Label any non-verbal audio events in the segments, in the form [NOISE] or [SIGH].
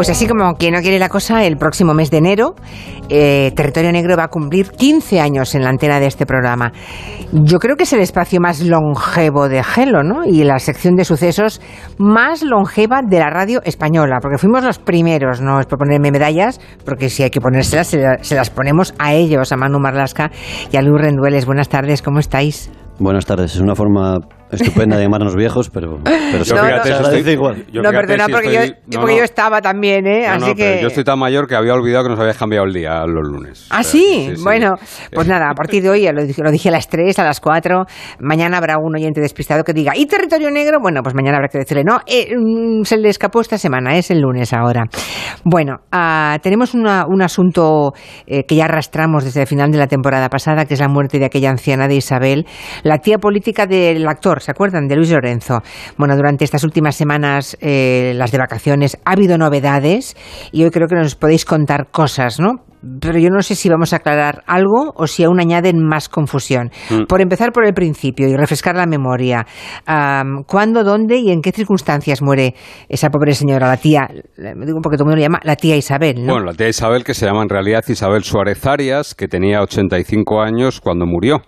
Pues así como quien no quiere la cosa, el próximo mes de enero, eh, Territorio Negro va a cumplir 15 años en la antena de este programa. Yo creo que es el espacio más longevo de Gelo, ¿no? Y la sección de sucesos más longeva de la radio española, porque fuimos los primeros, no es por ponerme medallas, porque si hay que ponérselas, se, se las ponemos a ellos, a Manu Marlasca y a Luis Rendueles. Buenas tardes, ¿cómo estáis? Buenas tardes, es una forma estupenda de llamarnos viejos, pero, [LAUGHS] pero no, fíjate, no, dice igual. Yo no, perdona, porque, yo, porque yo, estaba también, ¿eh? Así que... Yo estoy tan mayor que había olvidado que nos habías cambiado el día los lunes. ¿Ah, sí? bueno, pues nada, a partir de hoy, lo dije, lo dije a las 3, a las 4, mañana habrá un oyente despistado que diga, ¿y territorio negro? Bueno, pues mañana habrá que decirle, no, eh, mm, se le escapó esta semana, es el lunes ahora. Bueno, uh, tenemos una, un asunto eh, que ya arrastramos desde el final de la temporada pasada, que es la muerte de aquella anciana de Isabel, la tía política del actor, ¿se acuerdan? De Luis Lorenzo. Bueno, durante estas últimas semanas, eh, las de vacaciones, ha habido novedades y hoy creo que nos podéis contar cosas, ¿no? pero yo no sé si vamos a aclarar algo o si aún añaden más confusión. Mm. Por empezar por el principio y refrescar la memoria. Um, ¿Cuándo, dónde y en qué circunstancias muere esa pobre señora, la tía, me digo porque todo el mundo le llama la tía Isabel, ¿no? Bueno, la tía Isabel que se llama en realidad Isabel Suárez Arias, que tenía 85 años cuando murió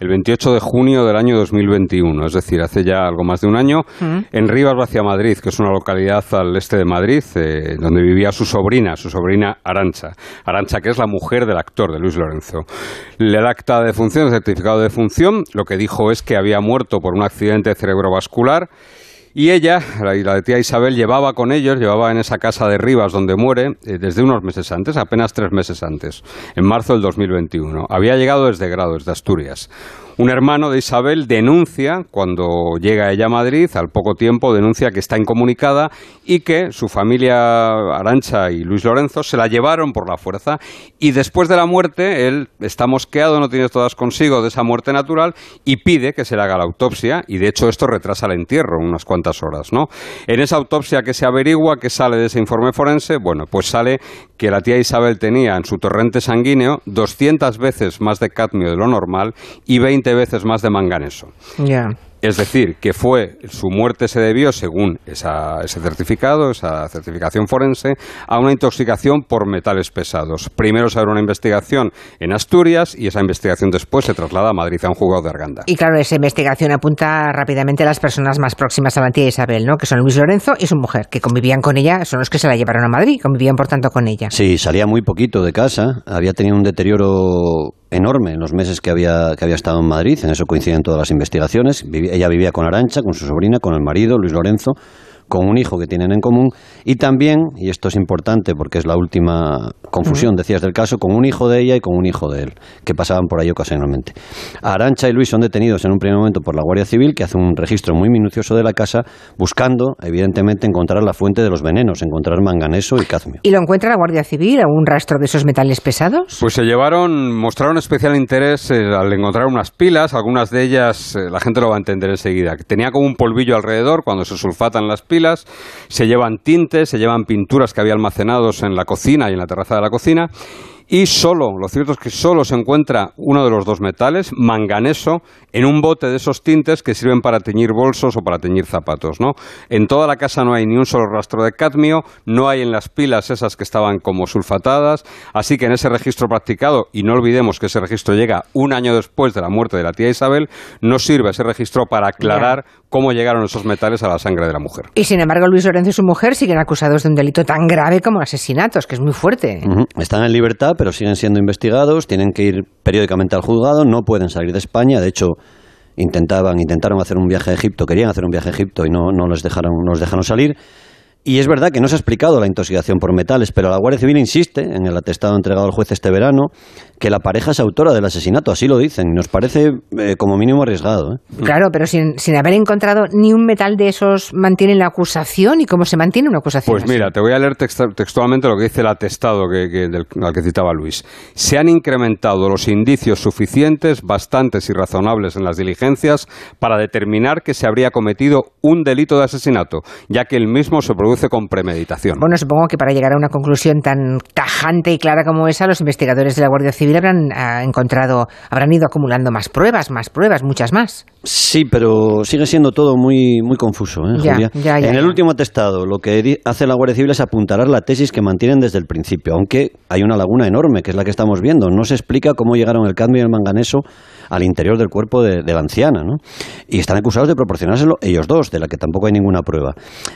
el 28 de junio del año 2021, es decir, hace ya algo más de un año, mm. en Rivas Vacia Madrid, que es una localidad al este de Madrid, eh, donde vivía su sobrina, su sobrina Arancha. Arancha, que es la mujer del actor de Luis Lorenzo. El acta de función, el certificado de función, lo que dijo es que había muerto por un accidente cerebrovascular y ella, la, tía Isabel, llevaba con ellos, llevaba en esa casa de Rivas donde muere, eh, desde unos meses antes, apenas tres meses antes, en marzo del 2021. Había llegado desde Grado, desde Asturias. Un hermano de Isabel denuncia, cuando llega ella a Madrid, al poco tiempo denuncia que está incomunicada y que su familia Arancha y Luis Lorenzo se la llevaron por la fuerza y después de la muerte él está mosqueado, no tiene todas consigo de esa muerte natural y pide que se le haga la autopsia y de hecho esto retrasa el entierro unas cuantas horas, ¿no? En esa autopsia que se averigua, que sale de ese informe forense, bueno, pues sale que la tía Isabel tenía en su torrente sanguíneo 200 veces más de cadmio de lo normal y 20 veces más de manganeso. Es decir, que fue su muerte se debió, según ese certificado, esa certificación forense, a una intoxicación por metales pesados. Primero se abre una investigación en Asturias y esa investigación después se traslada a Madrid a un juzgado de Arganda. Y claro, esa investigación apunta rápidamente a las personas más próximas a la tía Isabel, ¿no? Que son Luis Lorenzo y su mujer, que convivían con ella, son los que se la llevaron a Madrid, convivían por tanto con ella. Sí, salía muy poquito de casa, había tenido un deterioro enorme en los meses que había, que había estado en Madrid, en eso coinciden todas las investigaciones. ella vivía con Arancha, con su sobrina, con el marido, Luis Lorenzo, con un hijo que tienen en común y también, y esto es importante porque es la última confusión, decías del caso, con un hijo de ella y con un hijo de él, que pasaban por ahí ocasionalmente. Arancha y Luis son detenidos en un primer momento por la Guardia Civil, que hace un registro muy minucioso de la casa, buscando, evidentemente, encontrar la fuente de los venenos, encontrar manganeso y cadmio. ¿Y lo encuentra la Guardia Civil? ¿Algún rastro de esos metales pesados? Pues se llevaron, mostraron especial interés eh, al encontrar unas pilas, algunas de ellas, eh, la gente lo va a entender enseguida, que tenía como un polvillo alrededor cuando se sulfatan las pilas, se llevan tintes, se llevan pinturas que había almacenados en la cocina y en la terraza de la cocina y solo, lo cierto es que solo se encuentra uno de los dos metales, manganeso, en un bote de esos tintes que sirven para teñir bolsos o para teñir zapatos, ¿no? En toda la casa no hay ni un solo rastro de cadmio, no hay en las pilas esas que estaban como sulfatadas, así que en ese registro practicado, y no olvidemos que ese registro llega un año después de la muerte de la tía Isabel, no sirve ese registro para aclarar cómo llegaron esos metales a la sangre de la mujer. Y sin embargo, Luis Lorenzo y su mujer siguen acusados de un delito tan grave como asesinatos, que es muy fuerte. Están en libertad, pero siguen siendo investigados, tienen que ir periódicamente al juzgado, no pueden salir de España. De hecho, intentaban, intentaron hacer un viaje a Egipto, querían hacer un viaje a Egipto y no, no les dejaron, no los dejaron salir. Y es verdad que no se ha explicado la intoxicación por metales, pero la Guardia Civil insiste en el atestado entregado al juez este verano que la pareja es autora del asesinato, así lo dicen. Nos parece eh, como mínimo arriesgado. ¿eh? Claro, pero sin, sin, haber encontrado ni un metal de esos, ¿mantiene la acusación? ¿Y cómo se mantiene una acusación? Pues mira, te voy a leer textualmente lo que dice el atestado que, al que citaba Luis. Se han incrementado los indicios suficientes, bastantes y razonables en las diligencias para determinar que se habría cometido un delito de asesinato, ya que el mismo se produce produce con premeditación. Bueno, supongo que para llegar a una conclusión tan tajante y clara como esa, los investigadores de la Guardia Civil habrán ah, encontrado, habrán ido acumulando más pruebas, más pruebas, muchas más. Sí, pero sigue siendo todo muy, muy confuso, ¿eh, Julia? en el último atestado, lo que hace la Guardia Civil es apuntalar la tesis que mantienen desde el principio, aunque hay una laguna enorme, que es la que estamos viendo. No se explica cómo llegaron el cadmio y el manganeso al interior del cuerpo de, la anciana, ¿no? Y están acusados de proporcionárselo ellos dos, de la que tampoco hay ninguna prueba.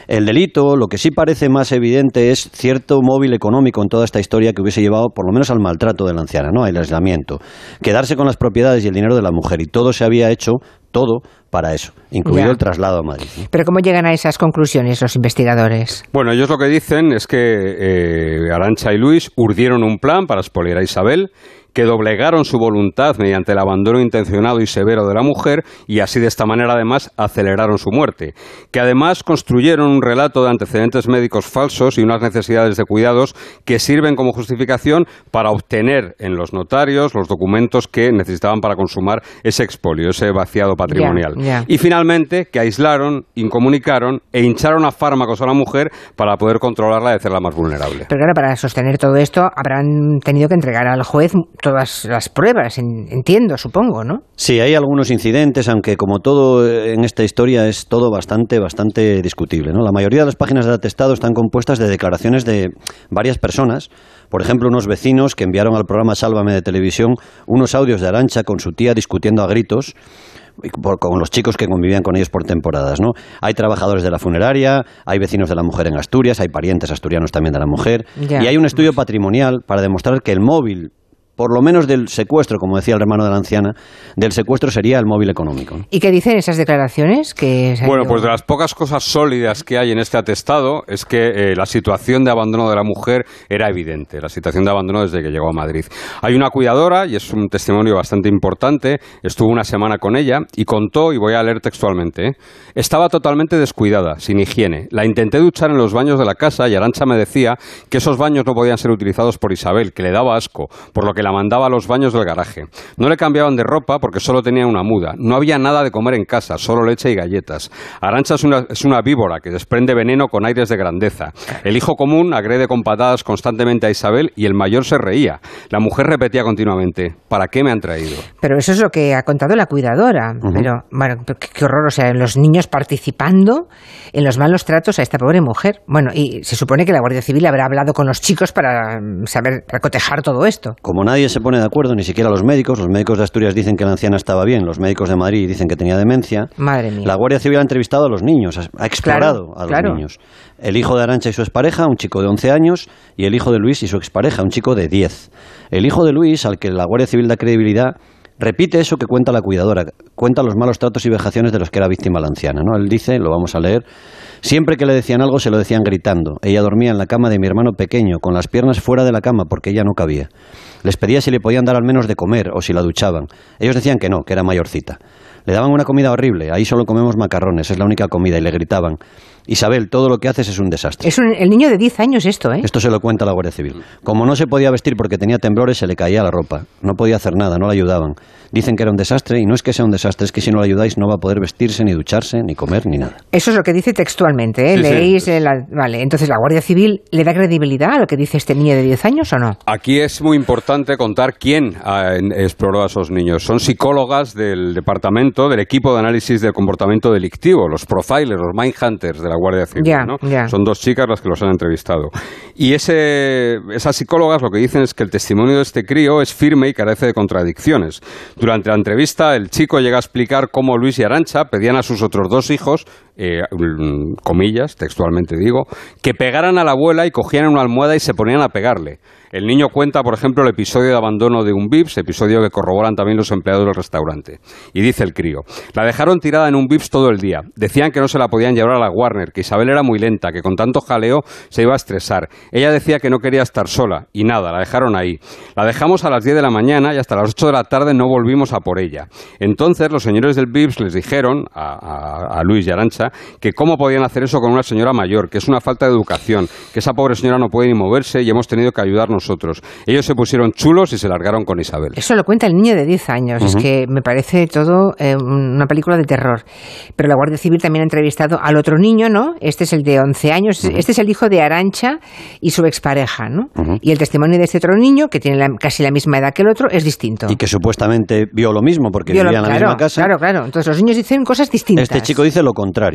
El delito, lo que sí parece más evidente es cierto móvil económico en toda esta historia que hubiese llevado por lo menos al maltrato de la anciana, ¿no? Al aislamiento. Quedarse con las propiedades y el dinero de la mujer. Y todo se había hecho, todo, para eso, incluido el traslado a Madrid. Pero ¿cómo llegan a esas conclusiones los investigadores? Bueno, ellos lo que dicen es que eh, Arancha y Luis urdieron un plan para expoliar a Isabel que doblegaron su voluntad mediante el abandono intencionado y severo de la mujer y así de esta manera además aceleraron su muerte, que además construyeron un relato de antecedentes médicos falsos y unas necesidades de cuidados que sirven como justificación para obtener en los notarios los documentos que necesitaban para consumar ese expolio, ese vaciado patrimonial. Y finalmente que aislaron, incomunicaron e hincharon a fármacos a la mujer para poder controlarla y hacerla más vulnerable. Pero claro, para sostener todo esto habrán tenido que entregar al juez todas las pruebas, entiendo, supongo, ¿no? Sí, hay algunos incidentes, aunque como todo en esta historia es todo bastante, bastante discutible. ¿no? La mayoría de las páginas del atestado están compuestas de declaraciones de varias personas. Por ejemplo, unos vecinos que enviaron al programa Sálvame de televisión unos audios de Arancha con su tía discutiendo a gritos con los chicos que convivían con ellos por temporadas, ¿no? Hay trabajadores de la funeraria, hay vecinos de la mujer en Asturias, hay parientes asturianos también de la mujer, y hay un estudio patrimonial para demostrar que el móvil por lo menos del secuestro, como decía el hermano de la anciana, del secuestro sería el móvil económico. ¿Y qué dicen esas declaraciones? Que bueno, pues de las pocas cosas sólidas que hay en este atestado es que eh, la situación de abandono de la mujer era evidente, la situación de abandono desde que llegó a Madrid. Hay una cuidadora, y es un testimonio bastante importante, estuvo una semana con ella y contó, y voy a leer textualmente, ¿eh? estaba totalmente descuidada, sin higiene. La intenté duchar en los baños de la casa y Arancha me decía que esos baños no podían ser utilizados por Isabel, que le daba asco, por lo que la mandaba a los baños del garaje. No le cambiaban de ropa porque solo tenía una muda. No había nada de comer en casa, solo leche y galletas. Arancha es una, es una víbora que desprende veneno con aires de grandeza. El hijo común agrede con patadas constantemente a Isabel y el mayor se reía. La mujer repetía continuamente, ¿para qué me han traído? Pero eso es lo que ha contado la cuidadora. Pero, bueno, qué, horror, o sea, los niños participando en los malos tratos a esta pobre mujer. Bueno, y se supone que la Guardia Civil habrá hablado con los chicos para mm, saber, para cotejar todo esto. Como nadie se pone de acuerdo, ni siquiera los médicos. Los médicos de Asturias dicen que la anciana estaba bien, los médicos de Madrid dicen que tenía demencia. Madre mía. La Guardia Civil ha entrevistado a los niños, ha explorado a los niños. El hijo de Arancha y su expareja, un chico de 11 años, y el hijo de Luis y su expareja, un chico de 10. El hijo de Luis, al que la Guardia Civil da credibilidad, repite eso que cuenta la cuidadora, cuenta los malos tratos y vejaciones de los que era víctima la anciana. ¿no? Él dice, lo vamos a leer, siempre que le decían algo se lo decían gritando. Ella dormía en la cama de mi hermano pequeño, con las piernas fuera de la cama porque ella no cabía. Les pedía si le podían dar al menos de comer o si la duchaban. Ellos decían que no, que era mayorcita. Le daban una comida horrible, ahí solo comemos macarrones, es la única comida, y le gritaban. Isabel, todo lo que haces es un desastre. Es el niño de 10 años esto, ¿eh? Esto se lo cuenta la Guardia Civil. Como no se podía vestir porque tenía temblores, se le caía la ropa. No podía hacer nada, no la ayudaban. Dicen que era un desastre y no es que sea un desastre, es que si no la ayudáis no va a poder vestirse, ni ducharse, ni comer, ni nada. Eso es lo que dice textualmente, ¿eh? Leéis, vale, entonces la Guardia Civil le da credibilidad a lo que dice este niño de 10 años o no? Aquí es muy importante contar quién exploró a esos niños. Son psicólogas del departamento, del equipo de análisis del comportamiento delictivo, los profilers, los mindhunters de la Guardia Civil. Son dos chicas las que los han entrevistado. Y ese, esas psicólogas lo que dicen es que el testimonio de este crío es firme y carece de contradicciones. Durante la entrevista, el chico llega a explicar cómo Luis y Arancha pedían a sus otros dos hijos, eh, comillas, textualmente digo, que pegaran a la abuela y cogieran una almohada y se ponían a pegarle. El niño cuenta, por ejemplo, el episodio de abandono de un VIPS, episodio que corroboran también los empleados del restaurante. Y dice el crío, la dejaron tirada en un VIPS todo el día. Decían que no se la podían llevar a la Warner, que Isabel era muy lenta, que con tanto jaleo se iba a estresar. Ella decía que no quería estar sola, y nada, la dejaron ahí. La dejamos a las 10 de la mañana y hasta las 8 de la tarde no volvimos a por ella. Entonces los señores del VIPS les dijeron a, a Luis y Arancha que cómo podían hacer eso con una señora mayor, que es una falta de educación, que esa pobre señora no puede ni moverse y hemos tenido que ayudarnos nosotros. Ellos se pusieron chulos y se largaron con Isabel. Eso lo cuenta el niño de 10 años. Es que me parece todo eh, una película de terror. Pero la Guardia Civil también ha entrevistado al otro niño, ¿no? Este es el de 11 años. Este es el hijo de Arancha y su expareja, ¿no? Y el testimonio de este otro niño, que tiene casi la misma edad que el otro, es distinto. Y que supuestamente vio lo mismo porque vivía en la misma casa. Claro, claro. Entonces los niños dicen cosas distintas. Este chico dice lo contrario.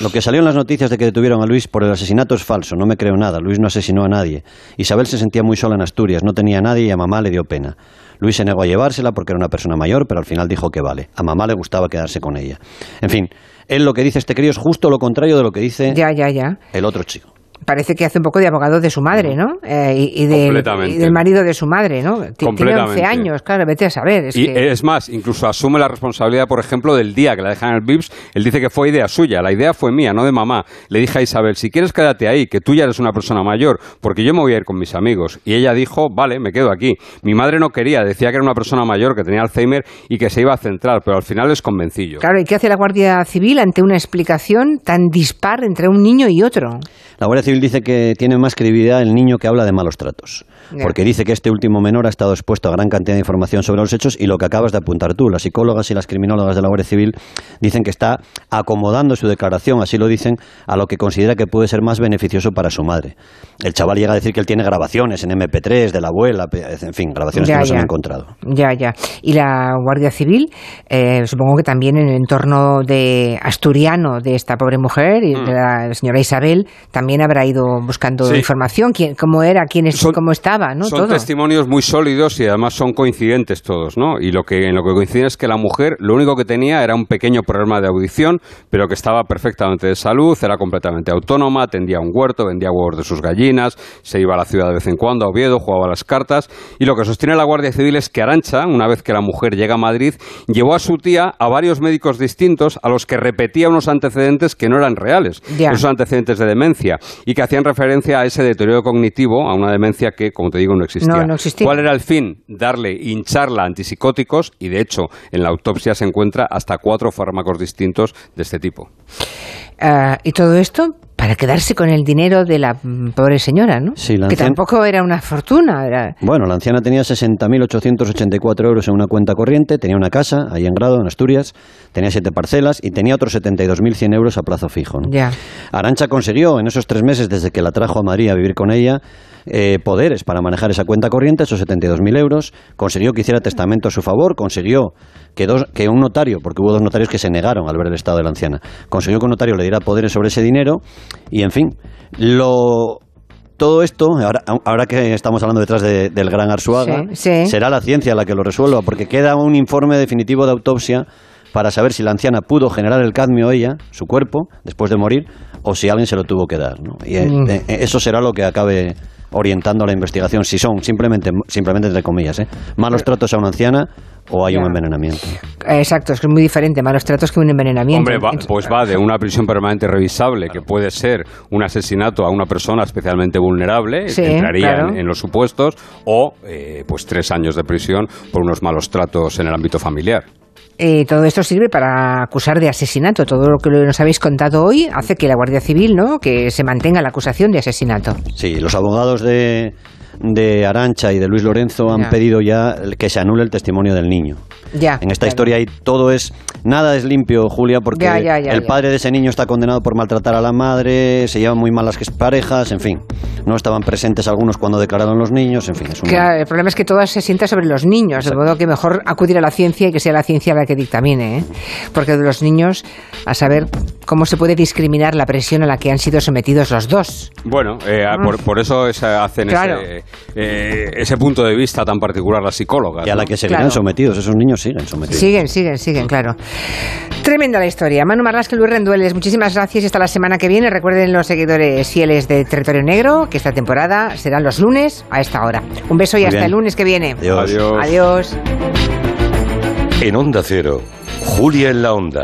Lo que salió en las noticias de que detuvieron a Luis por el asesinato es falso, no me creo nada. Luis no asesinó a nadie. Isabel se sentía muy sola en Asturias, no tenía a nadie y a mamá le dio pena. Luis se negó a llevársela porque era una persona mayor, pero al final dijo que vale. A mamá le gustaba quedarse con ella. En fin, él lo que dice este crío es justo lo contrario de lo que dice ya, ya, ya. el otro chico parece que hace un poco de abogado de su madre, ¿no? Eh, y, del, marido de su madre, ¿no? Tiene 11 años, claro, vete a saber. y es más, incluso asume la responsabilidad, por ejemplo, del día que la dejan en el VIPS. Él dice que fue idea suya, la idea fue mía, no de mamá. Le dije a Isabel, si quieres quédate ahí, que tú ya eres una persona mayor, porque yo me voy a ir con mis amigos. Y ella dijo, vale, me quedo aquí. Mi madre no quería, decía que era una persona mayor, que tenía Alzheimer y que se iba a centrar, pero al final les convencillo. Claro, ¿y qué hace la Guardia Civil ante una explicación tan dispar entre un niño y otro? La Guardia Civil dice que tiene más credibilidad el niño que habla de malos tratos. Porque dice que este último menor ha estado expuesto a gran cantidad de información sobre los hechos y lo que acabas de apuntar tú, las psicólogas y las criminólogas de la Guardia Civil dicen que está acomodando su declaración, así lo dicen, a lo que considera que puede ser más beneficioso para su madre. El chaval llega a decir que él tiene grabaciones en MP3 de la abuela, en fin, grabaciones que no se han encontrado. Ya, ya. Y la Guardia Civil, eh, supongo que también en el entorno de asturiano de esta pobre mujer y de mm. la señora Isabel, también habrá ido buscando información, quién, cómo era, quién es, cómo estaba, ¿no? Son testimonios muy sólidos y además son coincidentes todos, ¿no? Y lo que, en lo que coincide es que la mujer lo único que tenía era un pequeño problema de audición, pero que estaba perfectamente de salud, era completamente autónoma, atendía un huerto, vendía huevos de sus gallinas, se iba a la ciudad de vez en cuando a Oviedo, jugaba las cartas. Y lo que sostiene la Guardia Civil es que Arancha, una vez que la mujer llega a Madrid, llevó a su tía a varios médicos distintos a los que repetía unos antecedentes que no eran reales, esos antecedentes de demencia, y que hacían referencia a ese deterioro cognitivo, a una demencia que, como te digo, no existía. ¿Cuál era el fin? Darle, hincharla antipsicóticos y, de hecho, en la autopsia se encuentra hasta cuatro fármacos distintos de este tipo. Ah, ¿Y todo esto para quedarse con el dinero de la pobre señora, ¿no? Sí, que tampoco era una fortuna. Era... Bueno, la anciana tenía 60.884 euros en una cuenta corriente, tenía una casa ahí en Grado, en Asturias, tenía siete parcelas y tenía otros 72.100 euros a plazo fijo. Ya. Arancha consiguió en esos tres meses, desde que la trajo a Madrid a vivir con ella, eh, poderes para manejar esa cuenta corriente, esos 72.000 euros, consiguió que hiciera testamento a su favor, consiguió que, dos, que un notario, porque hubo dos notarios que se negaron al ver el estado de la anciana, consiguió que un notario le diera poderes sobre ese dinero y, en fin, lo, todo esto, ahora, ahora, que estamos hablando detrás del gran Arsuaga, será la ciencia la que lo resuelva, porque queda un informe definitivo de autopsia para saber si la anciana pudo generar el cadmio ella, su cuerpo, después de morir, o si alguien se lo tuvo que dar. ¿no? Y eh, mm. eh, eso será lo que acabe orientando la investigación, si son simplemente, simplemente entre comillas, ¿eh? malos tratos a una anciana o hay un envenenamiento. Exacto, es que es muy diferente malos tratos que un envenenamiento. Hombre, pues va de una prisión permanente revisable, que puede ser un asesinato a una persona especialmente vulnerable, que entraría en, los supuestos, o eh, pues tres años de prisión por unos malos tratos en el ámbito familiar. Eh, todo esto sirve para acusar de asesinato. Todo lo que nos habéis contado hoy hace que la Guardia Civil, ¿no? Que se mantenga la acusación de asesinato. Sí, los abogados de, de Arancha y de Luis Lorenzo han pedido ya que se anule el testimonio del niño. Ya, en esta historia hay todo es nada es limpio, Julia, porque el padre de ese niño está condenado por maltratar a la madre, se llevan muy mal las parejas, en fin, no estaban presentes algunos cuando declararon los niños, en fin. Es el problema es que todo se sienta sobre los niños, de modo que mejor acudir a la ciencia y que sea la ciencia la que dictamine, ¿eh? porque de los niños a saber cómo se puede discriminar la presión a la que han sido sometidos los dos. Bueno, eh, mm. por, eso hacen ese, eh, ese, punto de vista tan particular las psicólogas. Y a la que seguirán sometidos, esos niños siguen sometidos. Siguen, siguen, siguen, claro. Tremenda la historia. Manu Marlasque, Luis Rendueles, muchísimas gracias. Hasta la semana que viene. Recuerden los seguidores fieles de Territorio Negro que esta temporada serán los lunes a esta hora. Un beso y hasta el lunes que viene. Adiós. Adiós. En Onda Cero, Julia en la Onda